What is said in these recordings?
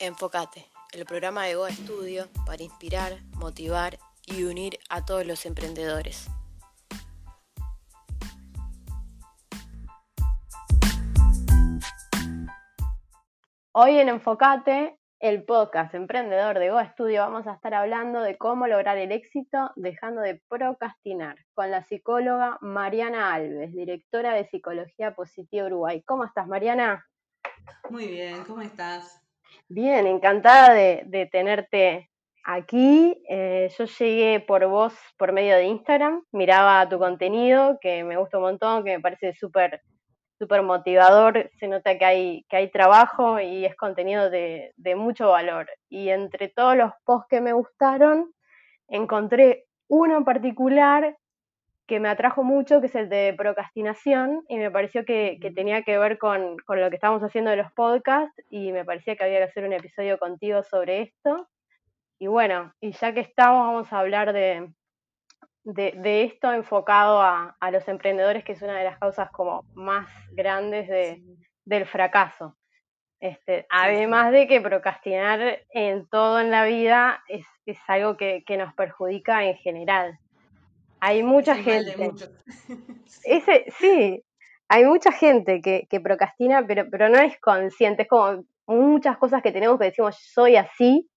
Enfocate, el programa de Goa Studio para inspirar, motivar y unir a todos los emprendedores. Hoy en Enfocate, el podcast emprendedor de Goa Studio, vamos a estar hablando de cómo lograr el éxito dejando de procrastinar con la psicóloga Mariana Alves, directora de Psicología Positiva Uruguay. ¿Cómo estás, Mariana? Muy bien, ¿cómo estás? Bien, encantada de, tenerte aquí. Eh, yo llegué por vos por medio de Instagram, miraba tu contenido, que me gusta un montón, que me parece súper súper motivador, se nota que hay, que hay trabajo y es contenido de, de mucho valor. Y entre todos los posts que me gustaron, encontré uno en particular que me atrajo mucho, que es el de procrastinación, y me pareció que, tenía que ver con, lo que estamos haciendo de los podcasts, y me parecía que había que hacer un episodio contigo sobre esto. Y bueno, y ya que estamos, vamos a hablar de, de, esto enfocado a, los emprendedores, que es una de las causas como más grandes de, del fracaso. Este, además de que procrastinar en todo en la vida es, es algo que, que nos perjudica en general. Hay mucha gente. Ese, sí, hay mucha gente que, procrastina, pero, pero no es consciente. Es como muchas cosas que tenemos que decimos, soy así.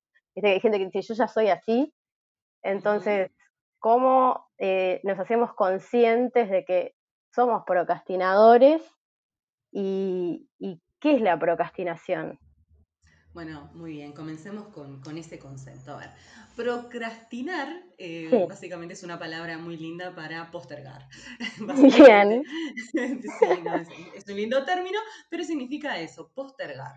Hay gente que dice, yo ya soy así. Entonces, ¿cómo eh, nos hacemos conscientes de que somos procrastinadores y, y qué es la procrastinación? Bueno, muy bien, comencemos con, ese concepto. A ver, procrastinar eh, básicamente es una palabra muy linda para postergar. Bien. es, un lindo término, pero significa eso, postergar.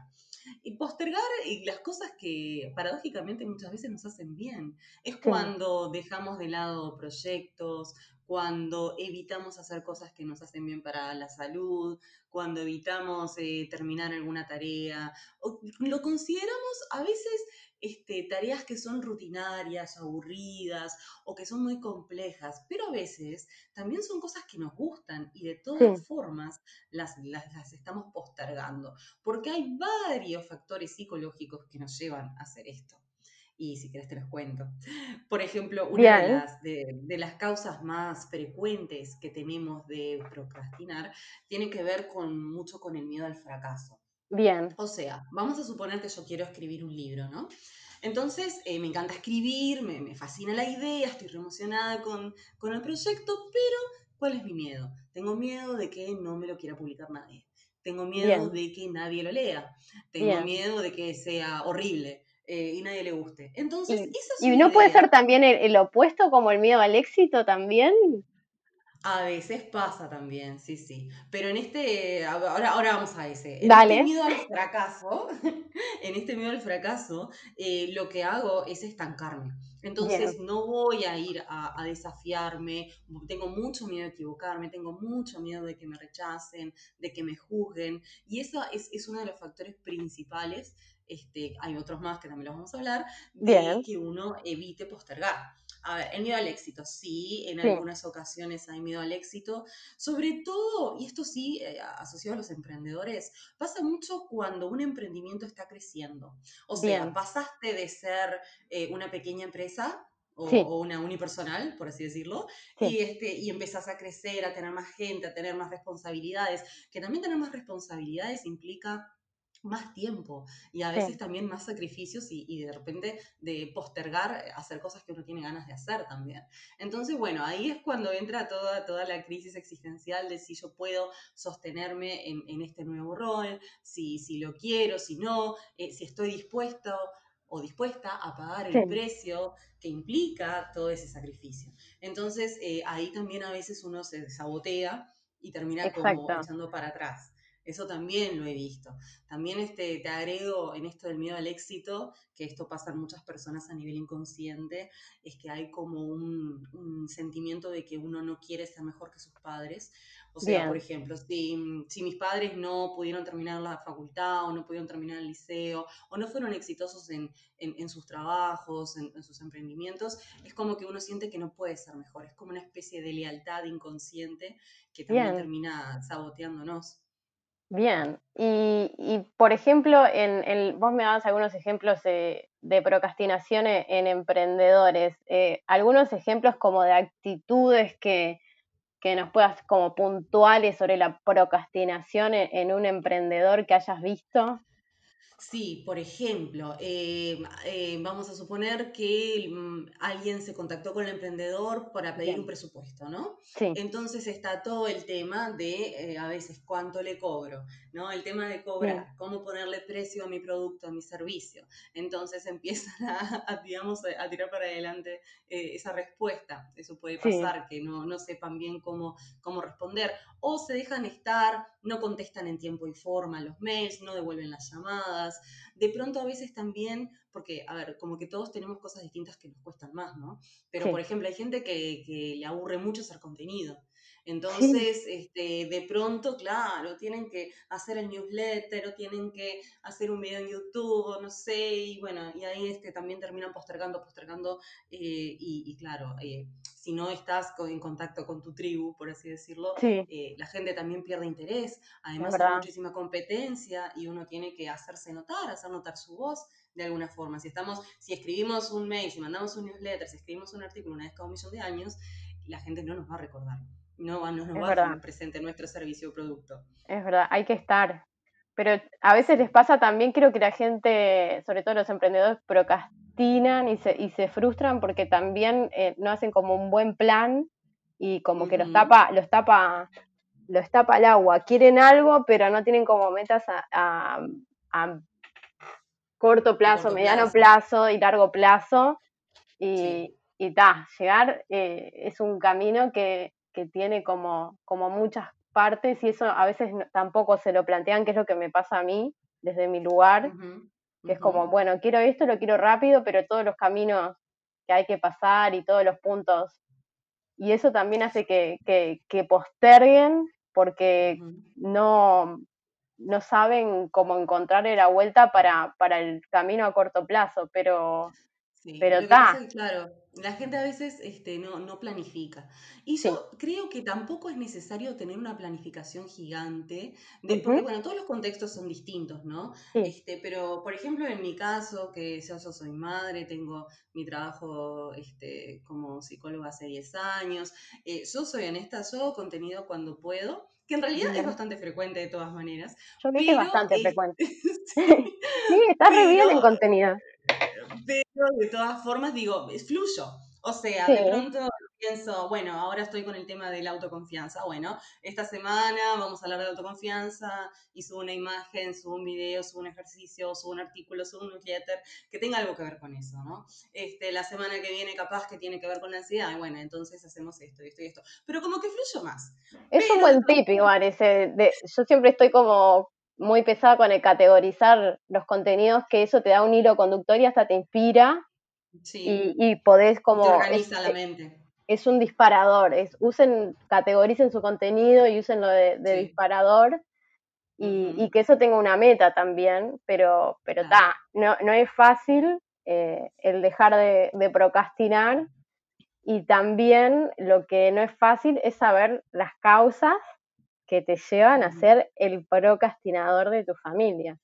Y postergar y las cosas que paradójicamente muchas veces nos hacen bien. Es cuando dejamos de lado proyectos, cuando evitamos hacer cosas que nos hacen bien para la salud, cuando evitamos eh, terminar alguna tarea, o lo consideramos a veces este, tareas que son rutinarias, aburridas o que son muy complejas, pero a veces también son cosas que nos gustan y de todas formas las, las, estamos postergando, porque hay varios factores psicológicos que nos llevan a hacer esto y si querés te los cuento. Por ejemplo, una de las, de, las, causas más frecuentes que tenemos de procrastinar tiene que ver con mucho con el miedo al fracaso. Bien. O sea, vamos a suponer que yo quiero escribir un libro, ¿no? Entonces, eh, me encanta escribir, me, me, fascina la idea, estoy re emocionada con, con el proyecto, pero ¿cuál es mi miedo? Tengo miedo de que no me lo quiera publicar nadie. Tengo miedo de que nadie lo lea. Tengo miedo de que sea horrible. Eh, y nadie le guste. Entonces, ¿Y, ¿y no puede ser también el, opuesto como el miedo al éxito también? A veces pasa también, sí, sí. Pero en este, ahora, ahora vamos a ese. En este miedo al fracaso, en este miedo al fracaso, eh, lo que hago es estancarme. Entonces no voy a ir a, desafiarme, tengo mucho miedo de equivocarme, tengo mucho miedo de que me rechacen, de que me juzguen. Y eso es, es uno de los factores principales este, hay otros más que también los vamos a hablar, de que uno evite postergar. A ver, el miedo al éxito, sí, en algunas ocasiones hay miedo al éxito, sobre todo, y esto sí, eh, asociado a los emprendedores, pasa mucho cuando un emprendimiento está creciendo. O sea, pasaste de ser eh, una pequeña empresa o, una unipersonal, por así decirlo, y, este, y empezás a crecer, a tener más gente, a tener más responsabilidades, que también tener más responsabilidades implica más tiempo y a veces también más sacrificios y, de repente de postergar hacer cosas que uno tiene ganas de hacer también. Entonces, bueno, ahí es cuando entra toda, toda la crisis existencial de si yo puedo sostenerme en, este nuevo rol, si, si lo quiero, si no, eh, si estoy dispuesto o dispuesta a pagar el precio que implica todo ese sacrificio. Entonces, eh, ahí también a veces uno se sabotea y termina como echando para atrás. Eso también lo he visto. También este, te agrego en esto del miedo al éxito, que esto pasa en muchas personas a nivel inconsciente, es que hay como un, sentimiento de que uno no quiere ser mejor que sus padres. O sea, por ejemplo, si, mis padres no pudieron terminar la facultad o no pudieron terminar el liceo o no fueron exitosos en, sus trabajos, en, sus emprendimientos, es como que uno siente que no puede ser mejor. Es como una especie de lealtad inconsciente que también termina saboteándonos. Bien, y, y por ejemplo, en, el, vos me dabas algunos ejemplos de, procrastinación en, emprendedores, eh, algunos ejemplos como de actitudes que, que, nos puedas como puntuales sobre la procrastinación en un emprendedor que hayas visto. Sí, por ejemplo, eh, eh, vamos a suponer que mm, alguien se contactó con el emprendedor para pedir un presupuesto, ¿no? Sí. Entonces está todo el tema de eh, a veces cuánto le cobro, ¿no? El tema de cobrar, cómo ponerle precio a mi producto, a mi servicio. Entonces empiezan a, digamos, a tirar para adelante esa respuesta. Eso puede pasar, que no, no sepan bien cómo, cómo responder. O se dejan estar, no contestan en tiempo y forma los mails, no devuelven las llamadas de pronto a veces también, porque, a ver, como que todos tenemos cosas distintas que nos cuestan más, ¿no? Pero, por ejemplo, hay gente que, que, le aburre mucho hacer contenido. Entonces, este, de pronto, claro, tienen que hacer el newsletter o tienen que hacer un video en YouTube, no sé, y bueno, y ahí este, también terminan postergando, postergando, eh, y, claro, eh, si no estás en contacto con tu tribu, por así decirlo, eh, la gente también pierde interés, además hay muchísima competencia y uno tiene que hacerse notar, hacer notar su voz de alguna forma. Si estamos, si escribimos un mail, si mandamos un newsletter, si escribimos un artículo una vez cada un millón de años, la gente no nos va a recordar no, no nos va a tener presente nuestro servicio o producto. Es verdad, hay que estar. Pero a veces les pasa también, creo que la gente, sobre todo los emprendedores, procrastinan y se, y se frustran porque también eh, no hacen como un buen plan y como que los tapa, los tapa, los tapa el agua. Quieren algo, pero no tienen como metas a, corto plazo, mediano plazo. y largo plazo. Y, y ta, llegar eh, es un camino que, que tiene como, como muchas partes y eso a veces tampoco se lo plantean, que es lo que me pasa a mí desde mi lugar, que es como, bueno, quiero esto, lo quiero rápido, pero todos los caminos que hay que pasar y todos los puntos. Y eso también hace que, que, posterguen porque no, no saben cómo encontrar la vuelta para, para el camino a corto plazo, pero, pero está. Claro, la gente a veces este, no, no planifica. Y yo creo que tampoco es necesario tener una planificación gigante, de, porque bueno, todos los contextos son distintos, ¿no? Este, pero, por ejemplo, en mi caso, que yo, soy madre, tengo mi trabajo este, como psicóloga hace 10 años, eh, yo soy honesta, yo hago contenido cuando puedo, que en realidad es bastante frecuente de todas maneras. Yo vi que es bastante frecuente. sí, está re bien en contenido. Pero de todas formas, digo, fluyo. O sea, de pronto pienso, bueno, ahora estoy con el tema de la autoconfianza. Bueno, esta semana vamos a hablar de autoconfianza y subo una imagen, subo un video, subo un ejercicio, subo un artículo, subo un newsletter que tenga algo que ver con eso, ¿no? Este, la semana que viene capaz que tiene que ver con la ansiedad, y bueno, entonces hacemos esto, esto y esto. Pero como que fluyo más. Es un buen tip igual ese, de, yo siempre estoy como muy pesada con el categorizar los contenidos, que eso te da un hilo conductor y hasta te inspira. Y, y, podés como... organiza la mente. Es un disparador, es, usen, categoricen su contenido y usen lo de, disparador y, que eso tenga una meta también, pero pero está, no, no es fácil eh, el dejar de, de procrastinar y también lo que no es fácil es saber las causas que te llevan a ser el procrastinador de tu familia.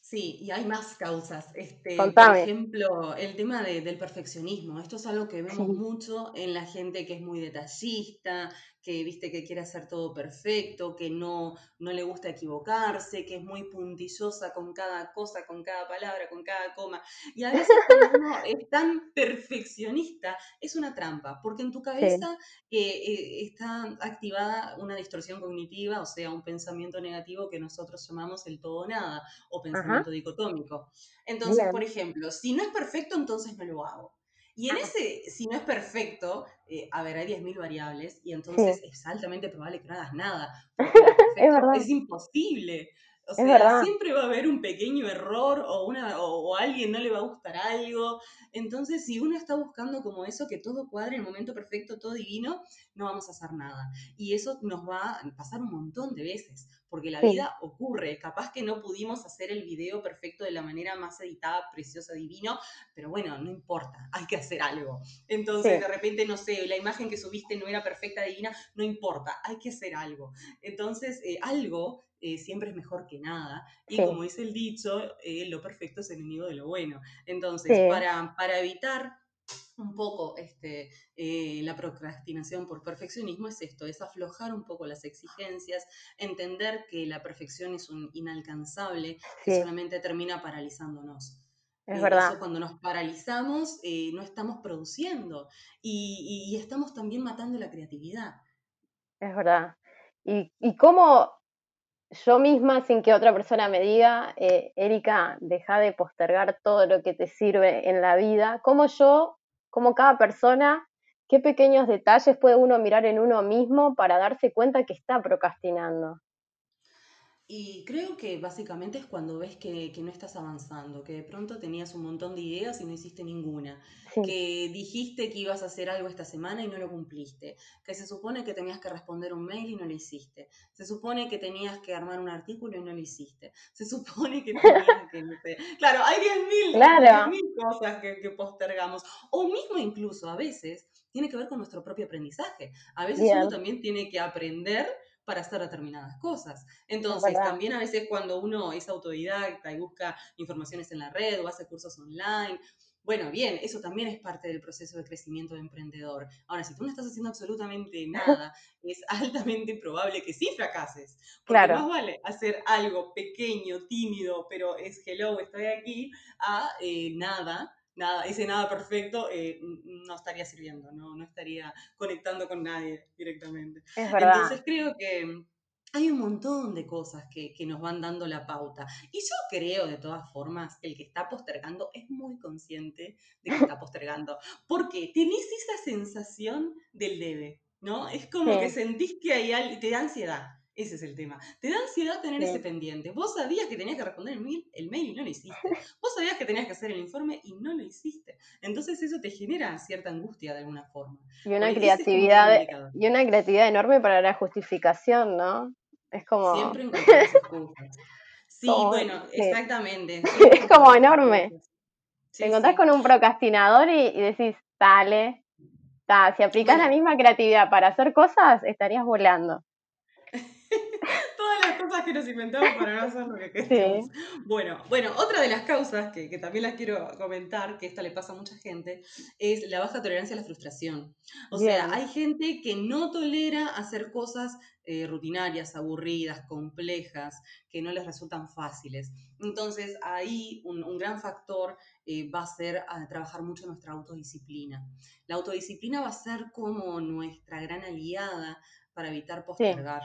Sí, y hay más causas. Este, por ejemplo, el tema del perfeccionismo. Esto es algo que vemos mucho en la gente que es muy detallista, que viste que quiere hacer todo perfecto, que no, no le gusta equivocarse, que es muy puntillosa con cada cosa, con cada palabra, con cada coma. Y a veces cuando uno es tan perfeccionista, es una trampa, porque en tu cabeza eh, eh, está activada una distorsión cognitiva, o sea, un pensamiento negativo que nosotros llamamos el todo o nada, o pensamiento dicotómico. Entonces, por ejemplo, si no es perfecto, entonces no lo hago. Y en ese, si no es perfecto, eh, a ver, hay 10.000 variables y entonces es altamente probable que no hagas nada. es, es imposible. O sea, siempre va a haber un pequeño error o, una, o, a alguien no le va a gustar algo. Entonces, si uno está buscando como eso, que todo cuadre en el momento perfecto, todo divino, no vamos a hacer nada. Y eso nos va a pasar un montón de veces, porque la vida ocurre. Capaz que no pudimos hacer el video perfecto de la manera más editada, preciosa, divino, pero bueno, no importa, hay que hacer algo. Entonces, de repente, no sé, la imagen que subiste no era perfecta, divina, no importa, hay que hacer algo. Entonces, eh, algo eh, siempre es mejor que nada. Y como dice el dicho, eh, lo perfecto es enemigo de lo bueno. Entonces, para, para evitar un poco este, eh, la procrastinación por perfeccionismo es esto, es aflojar un poco las exigencias, entender que la perfección es un inalcanzable que solamente termina paralizándonos. Es verdad. cuando nos paralizamos, eh, no estamos produciendo y, estamos también matando la creatividad. Es verdad. ¿Y, y cómo yo misma, sin que otra persona me diga, eh, Erika, deja de postergar todo lo que te sirve en la vida, cómo yo cómo cada persona, qué pequeños detalles puede uno mirar en uno mismo para darse cuenta que está procrastinando. Y creo que básicamente es cuando ves que, no estás avanzando, que de pronto tenías un montón de ideas y no hiciste ninguna, que dijiste que ibas a hacer algo esta semana y no lo cumpliste, que se supone que tenías que responder un mail y no lo hiciste, se supone que tenías que armar un artículo y no lo hiciste, se supone que tenías que... claro, hay 10.000 claro. cosas que, postergamos, o mismo incluso a veces tiene que ver con nuestro propio aprendizaje. A veces uno también tiene que aprender para hacer determinadas cosas. Entonces, también a veces cuando uno es autodidacta y busca informaciones en la red o hace cursos online, bueno, bien, eso también es parte del proceso de crecimiento de emprendedor. Ahora, si tú no estás haciendo absolutamente nada, es altamente probable que sí fracases. Porque más vale hacer algo pequeño, tímido, pero es hello, estoy aquí, a eh, nada, nada, ese nada perfecto eh, no estaría sirviendo, ¿no? no estaría conectando con nadie directamente. Entonces creo que hay un montón de cosas que, que, nos van dando la pauta. Y yo creo, de todas formas, el que está postergando es muy consciente de que está postergando. Porque tenés esa sensación del debe, ¿no? Es como que sentís que hay algo, te da ansiedad. Ese es el tema. Te da ansiedad tener ese pendiente. Vos sabías que tenías que responder el mail, el mail y no lo hiciste. Vos sabías que tenías que hacer el informe y no lo hiciste. Entonces eso te genera cierta angustia de alguna forma. Y una creatividad y una creatividad enorme para la justificación, ¿no? Es como siempre encontrar excusas. Sí, bueno, exactamente. es como enorme. te encontrás con un procrastinador y, decís, dale, si aplicás la misma creatividad para hacer cosas, estarías volando. Cosas que nos inventamos para no hacer lo que queremos. Bueno, bueno, otra de las causas que, también las quiero comentar, que esta le pasa a mucha gente, es la baja tolerancia a la frustración. O sea, hay gente que no tolera hacer cosas eh, rutinarias, aburridas, complejas, que no les resultan fáciles. Entonces, ahí un, gran factor eh, va a ser a trabajar mucho nuestra autodisciplina. La autodisciplina va a ser como nuestra gran aliada para evitar postergar.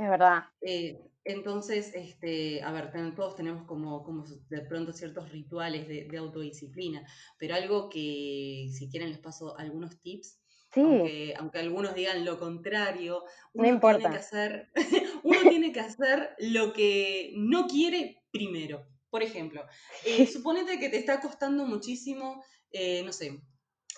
Es verdad. Eh, entonces, este, a ver, todos tenemos como, como de pronto ciertos rituales de, autodisciplina, pero algo que si quieren les paso algunos tips, aunque, aunque, algunos digan lo contrario, uno, Tiene que hacer, uno tiene que hacer lo que no quiere primero. Por ejemplo, eh, suponete que te está costando muchísimo, eh, no sé,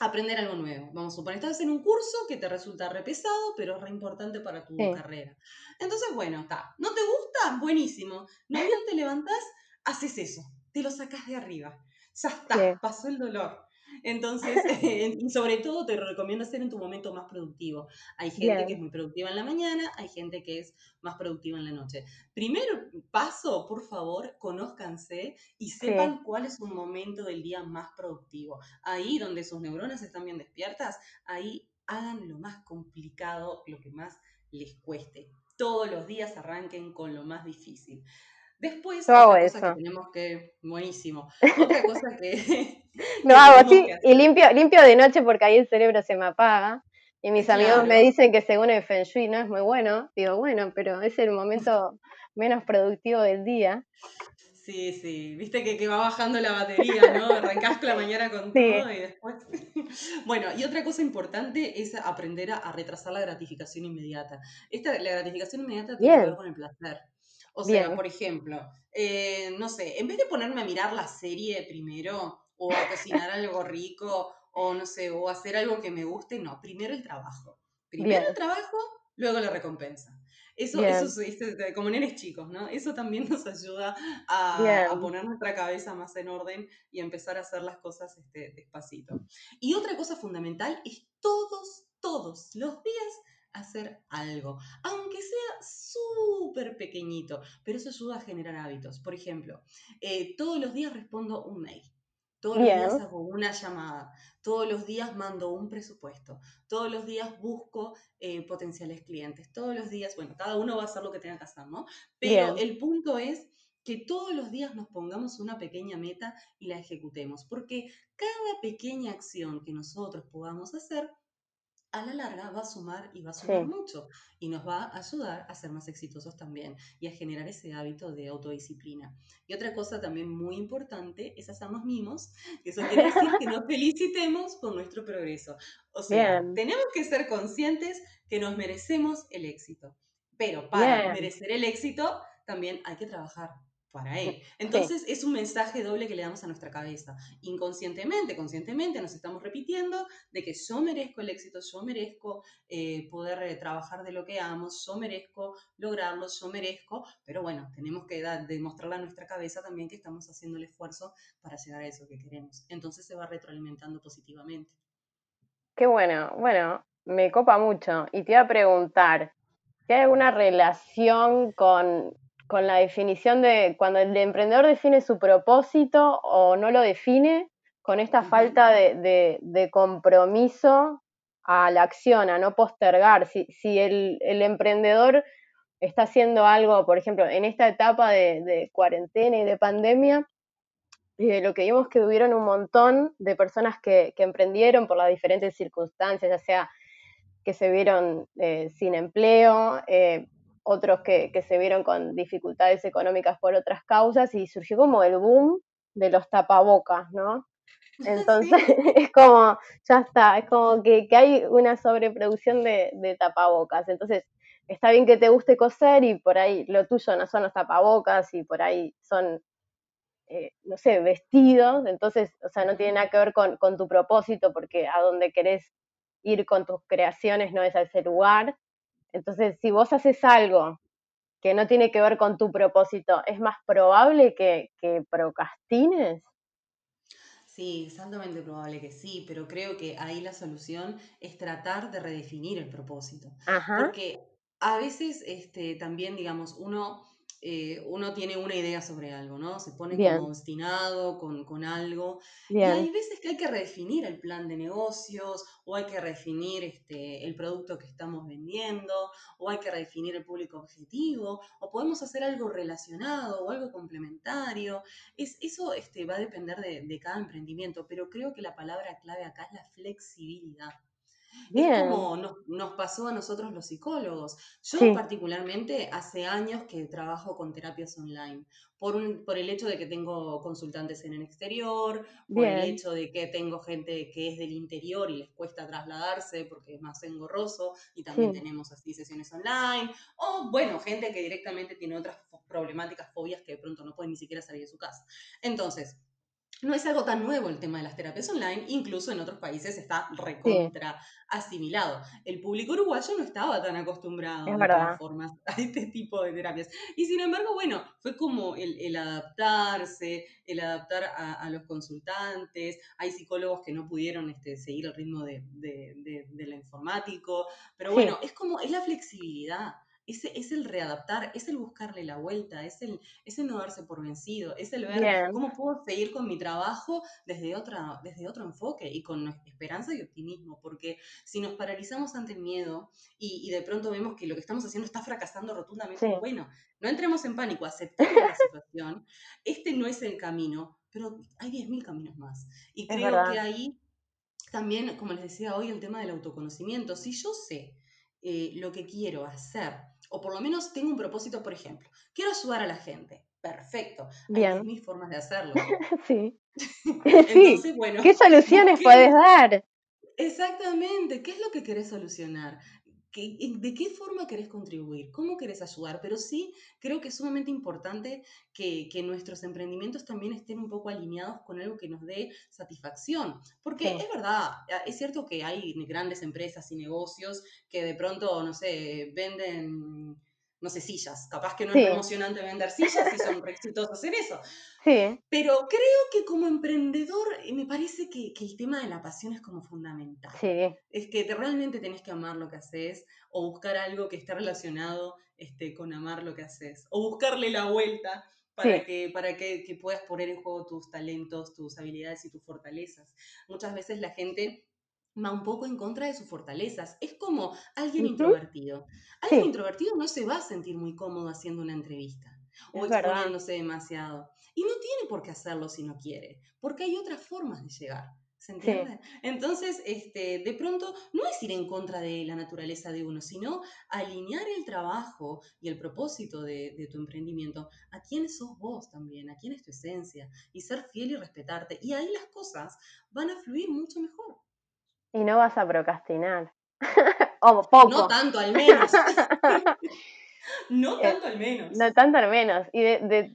aprender algo nuevo. Vamos a suponer, estás en un curso que te resulta re pesado, pero es re importante para tu carrera. Entonces, bueno, está. ¿No te gusta? Buenísimo. No bien te levantás, haces eso. Te lo sacas de arriba. Ya está, pasó el dolor. Entonces, y sobre todo te recomiendo hacer en tu momento más productivo. Hay gente que es muy productiva en la mañana, hay gente que es más productiva en la noche. Primero paso, por favor, conózcanse y sepan cuál es un momento del día más productivo. Ahí donde sus neuronas están bien despiertas, ahí hagan lo más complicado, lo que más les cueste. Todos los días arranquen con lo más difícil. Después, otra cosa que tenemos que. Buenísimo. Otra cosa que. Lo hago así y limpio, limpio de noche porque ahí el cerebro se me apaga. Y mis amigos me dicen que según el Feng Shui no es muy bueno. Digo, bueno, pero es el momento menos productivo del día. Sí, sí, viste que, que, va bajando la batería, ¿no? Arrancás la mañana con todo y después. bueno, y otra cosa importante es aprender a, retrasar la gratificación inmediata. Esta, la gratificación inmediata tiene que ver con el placer. O sea, por ejemplo, eh, no sé, en vez de ponerme a mirar la serie primero, o a cocinar algo rico, o no sé, o hacer algo que me guste, no, primero el trabajo. Primero el trabajo, luego la recompensa. Eso, eso es este, como nenes chicos, ¿no? Eso también nos ayuda a, a, poner nuestra cabeza más en orden y empezar a hacer las cosas este, despacito. Y otra cosa fundamental es todos, todos los días hacer algo, aunque sea súper pequeñito, pero eso ayuda a generar hábitos. Por ejemplo, eh, todos los días respondo un mail. Todos los días hago una llamada, todos los días mando un presupuesto, todos los días busco eh, potenciales clientes, todos los días, bueno, cada uno va a hacer lo que tenga que hacer, ¿no? Pero el punto es que todos los días nos pongamos una pequeña meta y la ejecutemos, porque cada pequeña acción que nosotros podamos hacer a la larga va a sumar y va a sumar mucho y nos va a ayudar a ser más exitosos también y a generar ese hábito de autodisciplina. Y otra cosa también muy importante es hacernos mimos, que eso quiere decir que nos felicitemos por nuestro progreso. O sea, tenemos que ser conscientes que nos merecemos el éxito, pero para merecer el éxito también hay que trabajar para él. Entonces es un mensaje doble que le damos a nuestra cabeza. Inconscientemente, conscientemente nos estamos repitiendo de que yo merezco el éxito, yo merezco eh, poder eh, trabajar de lo que amo, yo merezco lograrlo, yo merezco, pero bueno, tenemos que demostrarle a nuestra cabeza también que estamos haciendo el esfuerzo para llegar a eso que queremos. Entonces se va retroalimentando positivamente. Qué bueno, bueno, me copa mucho. Y te iba a preguntar, ¿hay alguna relación con con la definición de cuando el emprendedor define su propósito o no lo define, con esta falta de, compromiso a la acción, a no postergar. Si, el, emprendedor está haciendo algo, por ejemplo, en esta etapa de, cuarentena y de pandemia, de lo que vimos que hubieron un montón de personas que, emprendieron por las diferentes circunstancias, ya sea que se vieron eh, sin empleo, eh, otros que, se vieron con dificultades económicas por otras causas y surgió como el boom de los tapabocas, ¿no? Entonces es como, ya está, es como que, hay una sobreproducción de, tapabocas. Entonces está bien que te guste coser y por ahí lo tuyo no son los tapabocas y por ahí son, eh, no sé, vestidos. Entonces, o sea, no tiene nada que ver con, con tu propósito porque a donde querés ir con tus creaciones no es a ese lugar. Entonces, si vos haces algo que no tiene que ver con tu propósito, ¿es más probable que, procrastines? Sí, es altamente probable que sí, pero creo que ahí la solución es tratar de redefinir el propósito. Porque a veces este, también, digamos, uno eh, uno tiene una idea sobre algo, ¿no? Se pone como obstinado con, algo. Y hay veces que hay que redefinir el plan de negocios, o hay que redefinir este, el producto que estamos vendiendo, o hay que redefinir el público objetivo, o podemos hacer algo relacionado o algo complementario. Es, eso este, va a depender de, de cada emprendimiento, pero creo que la palabra clave acá es la flexibilidad. Es como nos, pasó a nosotros los psicólogos. Yo particularmente hace años que trabajo con terapias online, por, por el hecho de que tengo consultantes en el exterior, por el hecho de que tengo gente que es del interior y les cuesta trasladarse porque es más engorroso y también tenemos así sesiones online, o bueno, gente que directamente tiene otras problemáticas, fobias que de pronto no pueden ni siquiera salir de su casa. Entonces, no es algo tan nuevo el tema de las terapias online, incluso en otros países está recontra asimilado. El público uruguayo no estaba tan acostumbrado a formas a este tipo de terapias. Y sin embargo, bueno, fue como el, adaptarse, el adaptar a, los consultantes. Hay psicólogos que no pudieron este, seguir el ritmo de, del informático, pero bueno, es como, es la flexibilidad es, el readaptar, es el buscarle la vuelta, es el, es no darse por vencido, es el ver cómo puedo seguir con mi trabajo desde, otra, desde otro enfoque y con esperanza y optimismo, porque si nos paralizamos ante el miedo y, de pronto vemos que lo que estamos haciendo está fracasando rotundamente, bueno, no entremos en pánico, aceptemos la situación, este no es el camino, pero hay 10.000 caminos más. Y creo que ahí también, como les decía hoy, el tema del autoconocimiento, si yo sé eh, lo que quiero hacer, o por lo menos tengo un propósito, por ejemplo, quiero ayudar a la gente. Perfecto. Hay mil formas de hacerlo. sí. Entonces, bueno, ¿Qué soluciones puedes dar? Exactamente. ¿Qué es lo que querés solucionar? De qué forma querés contribuir, cómo querés ayudar, pero sí creo que es sumamente importante que, nuestros emprendimientos también estén un poco alineados con algo que nos dé satisfacción, porque es verdad, es cierto que hay grandes empresas y negocios que de pronto, no sé, venden no sé, sillas. Capaz que no es emocionante vender sillas y son exitosos en eso. Sí. Pero creo que como emprendedor eh, me parece que, el tema de la pasión es como fundamental. Sí. Es que realmente tenés que amar lo que haces o buscar algo que esté relacionado este, con amar lo que haces o buscarle la vuelta para, que, para que, puedas poner en juego tus talentos, tus habilidades y tus fortalezas. Muchas veces la gente va un poco en contra de sus fortalezas. Es como alguien introvertido. Alguien introvertido no se va a sentir muy cómodo haciendo una entrevista o exponiéndose demasiado. Y no tiene por qué hacerlo si no quiere, porque hay otras formas de llegar. ¿Se entiende? Entonces, este, de pronto, no es ir en contra de la naturaleza de uno, sino alinear el trabajo y el propósito de, de, tu emprendimiento a quién sos vos también, a quién es tu esencia, y ser fiel y respetarte. Y ahí las cosas van a fluir mucho mejor. Y no vas a procrastinar. o poco. No tanto al menos. no tanto al menos. No tanto al menos. Y de,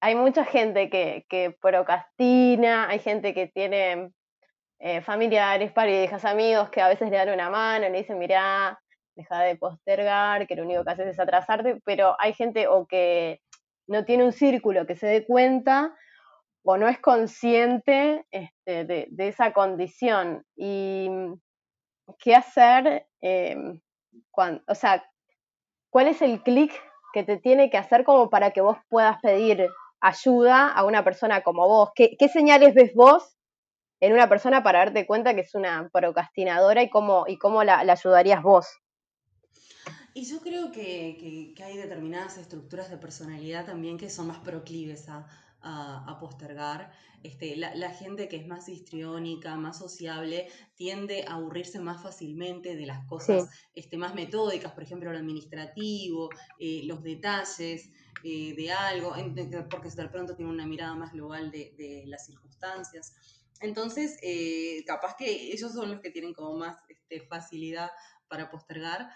hay mucha gente que, que procrastina, hay gente que tiene eh, familiares, parejas, amigos que a veces le dan una mano, le dicen, mirá, deja de postergar, que lo único que haces es atrasarte, pero hay gente o que no tiene un círculo que se dé cuenta o no es consciente este, de, esa condición. Y qué hacer, eh, o sea, cuál es el clic que te tiene que hacer como para que vos puedas pedir ayuda a una persona como vos. ¿Qué, señales ves vos en una persona para darte cuenta que es una procrastinadora y cómo, y cómo la, ayudarías vos. Y yo creo que, hay determinadas estructuras de personalidad también que son más proclives a, postergar. Este, la, gente que es más histriónica, más sociable, tiende a aburrirse más fácilmente de las cosas este, más metódicas, por ejemplo, lo administrativo, eh, los detalles eh, de algo, porque de pronto tiene una mirada más global de, de las circunstancias. Entonces, eh, capaz que ellos son los que tienen como más este, facilidad para postergar.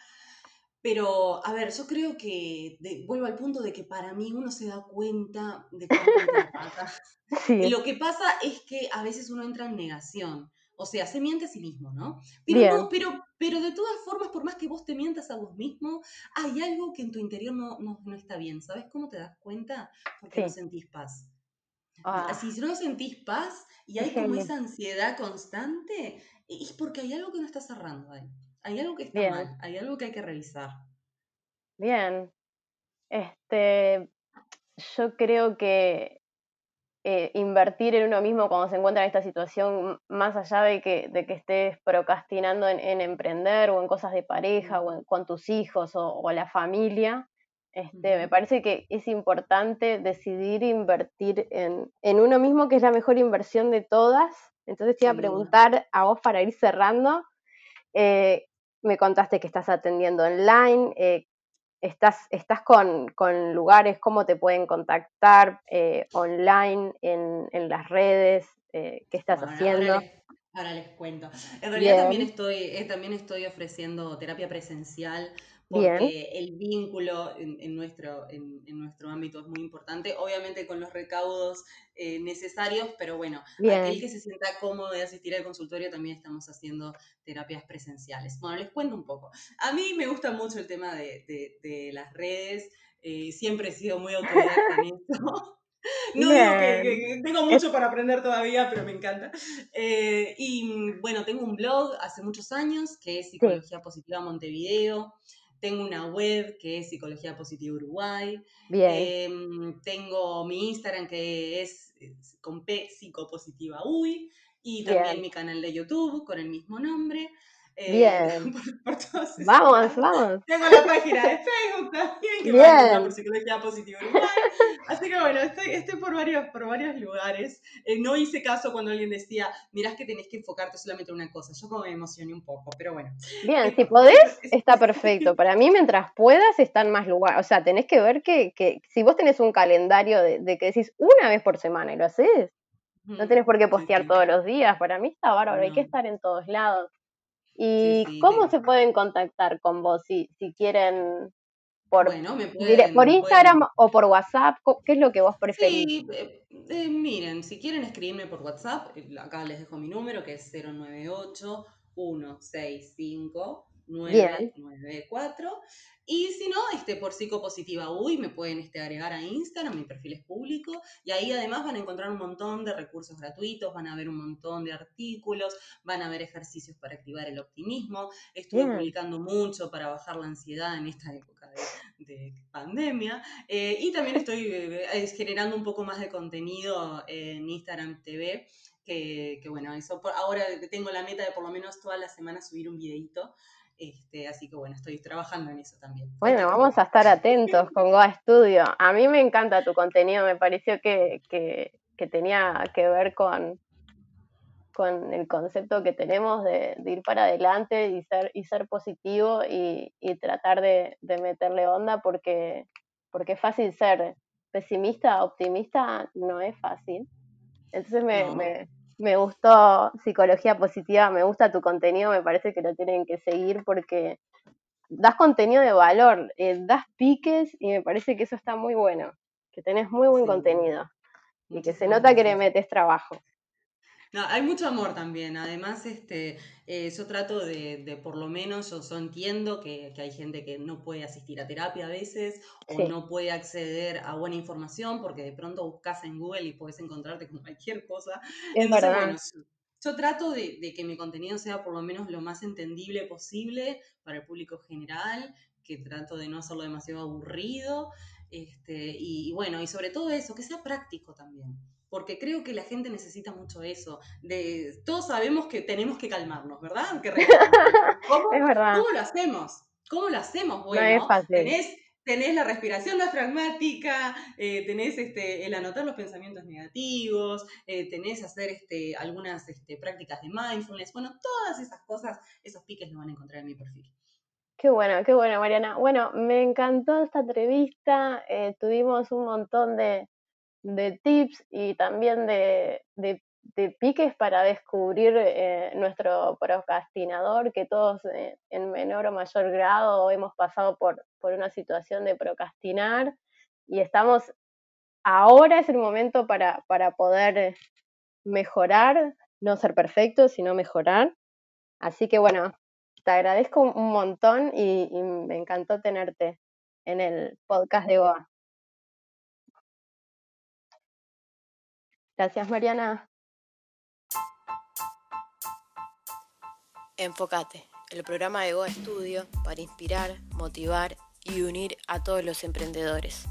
Pero, a ver, yo creo que, vuelvo al punto de que para mí uno se da cuenta de cuánto la pata. Y lo que pasa es que a veces uno entra en negación. O sea, se miente a sí mismo, ¿no? Pero, pero, pero de todas formas, por más que vos te mientas a vos mismo, hay algo que en tu interior no, no, no está bien. ¿Sabes cómo te das cuenta? Porque no sentís paz. Ah. Si no sentís paz y hay como esa ansiedad constante, es porque hay algo que no está cerrando ahí. Hay algo que está mal, hay algo que hay que revisar. Bien. Este, yo creo que eh, invertir en uno mismo cuando se encuentra en esta situación, más allá de que, de que estés procrastinando en, emprender o en cosas de pareja o con tus hijos o, o la familia, este, me parece que es importante decidir invertir en, uno mismo, que es la mejor inversión de todas. Entonces te iba a preguntar a vos para ir cerrando. Eh, me contaste que estás atendiendo online, eh, estás, estás con, lugares, cómo te pueden contactar eh, online, en, las redes, qué estás haciendo. Ahora les, cuento. En realidad también estoy, también estoy ofreciendo terapia presencial porque el vínculo en, nuestro, en, nuestro ámbito es muy importante, obviamente con los recaudos eh, necesarios, pero bueno, aquel que se sienta cómodo de asistir al consultorio también estamos haciendo terapias presenciales. Bueno, les cuento un poco. A mí me gusta mucho el tema de, las redes, eh, siempre he sido muy autodidacta en esto. No digo que, tengo mucho para aprender todavía, pero me encanta. Eh, y bueno, tengo un blog hace muchos años que es Psicología Positiva Montevideo. Tengo una web que es Psicología Positiva Uruguay. Bien. Em, tengo mi Instagram que es, con P Psicopositiva Uy. Y también mi canal de YouTube con el mismo nombre. Eh, Bien. vamos, vamos. Tengo la página de Facebook también, que Bien. por Psicología Positiva. Así que bueno, estoy, por, varios, por varios lugares. Eh, no hice caso cuando alguien decía, mirás que tenés que enfocarte solamente en una cosa. Yo como me emocioné un poco, pero bueno. Bien, si podés, está perfecto. Para mí, mientras puedas, están más lugares. O sea, tenés que ver que, que si vos tenés un calendario de, de, que decís una vez por semana y lo haces, no tenés por qué postear todos los días. Para mí está bárbaro, hay que estar en todos lados. ¿Y cómo se pueden contactar con vos si, si quieren por, por Instagram o por WhatsApp? ¿Qué es lo que vos preferís? Sí, eh, eh, miren, si quieren escribirme por WhatsApp, eh, acá les dejo mi número que es 098 165 994. Y si no, este, por psicopositiva uy, me pueden este, agregar a Instagram, mi perfil es público, y ahí además van a encontrar un montón de recursos gratuitos, van a ver un montón de artículos, van a ver ejercicios para activar el optimismo. Estuve publicando mucho para bajar la ansiedad en esta época de, pandemia. Eh, y también estoy eh, generando un poco más de contenido en Instagram TV. Que, que, bueno, eso ahora tengo la meta de por lo menos toda la semana subir un videito este, así que bueno, estoy trabajando en eso también. Bueno, vamos a estar atentos con Goa Studio. A mí me encanta tu contenido, me pareció que, tenía que ver con, con el concepto que tenemos de, ir para adelante y ser, y ser positivo y, tratar de, meterle onda porque, porque es fácil ser pesimista, optimista, no es fácil. Entonces me, me gustó Psicología Positiva, me gusta tu contenido, me parece que lo tienen que seguir porque das contenido de valor, eh, das piques y me parece que eso está muy bueno, que tenés muy buen contenido y que se nota que le metes trabajo. No, hay mucho amor también. Además, este, eh, yo trato de, por lo menos, yo, entiendo que, hay gente que no puede asistir a terapia a veces o no puede acceder a buena información porque de pronto buscas en Google y puedes encontrarte con cualquier cosa. Es verdad. yo trato de, que mi contenido sea por lo menos lo más entendible posible para el público general, que trato de no hacerlo demasiado aburrido. Este, y bueno, y sobre todo eso, que sea práctico también porque creo que la gente necesita mucho eso. De, todos sabemos que tenemos que calmarnos, ¿verdad? ¿Cómo, es verdad. ¿Cómo lo hacemos? ¿Cómo lo hacemos? Bueno, Tenés, tenés la respiración diafragmática, eh, tenés este, el anotar los pensamientos negativos, eh, tenés hacer este, algunas este, prácticas de mindfulness, bueno, todas esas cosas, esos piques lo van a encontrar en mi perfil. Qué bueno, qué bueno, Mariana. Bueno, me encantó esta entrevista, eh, tuvimos un montón de, de tips y también de, de, piques para descubrir eh, nuestro procrastinador, que todos eh, en menor o mayor grado hemos pasado por, por una situación de procrastinar y estamos, ahora es el momento para, para poder mejorar, no ser perfectos, sino mejorar. Así que bueno, te agradezco un montón y, y me encantó tenerte en el podcast de Goa. Gracias, Mariana. Enfócate, el programa de Goa Studio para inspirar, motivar y unir a todos los emprendedores.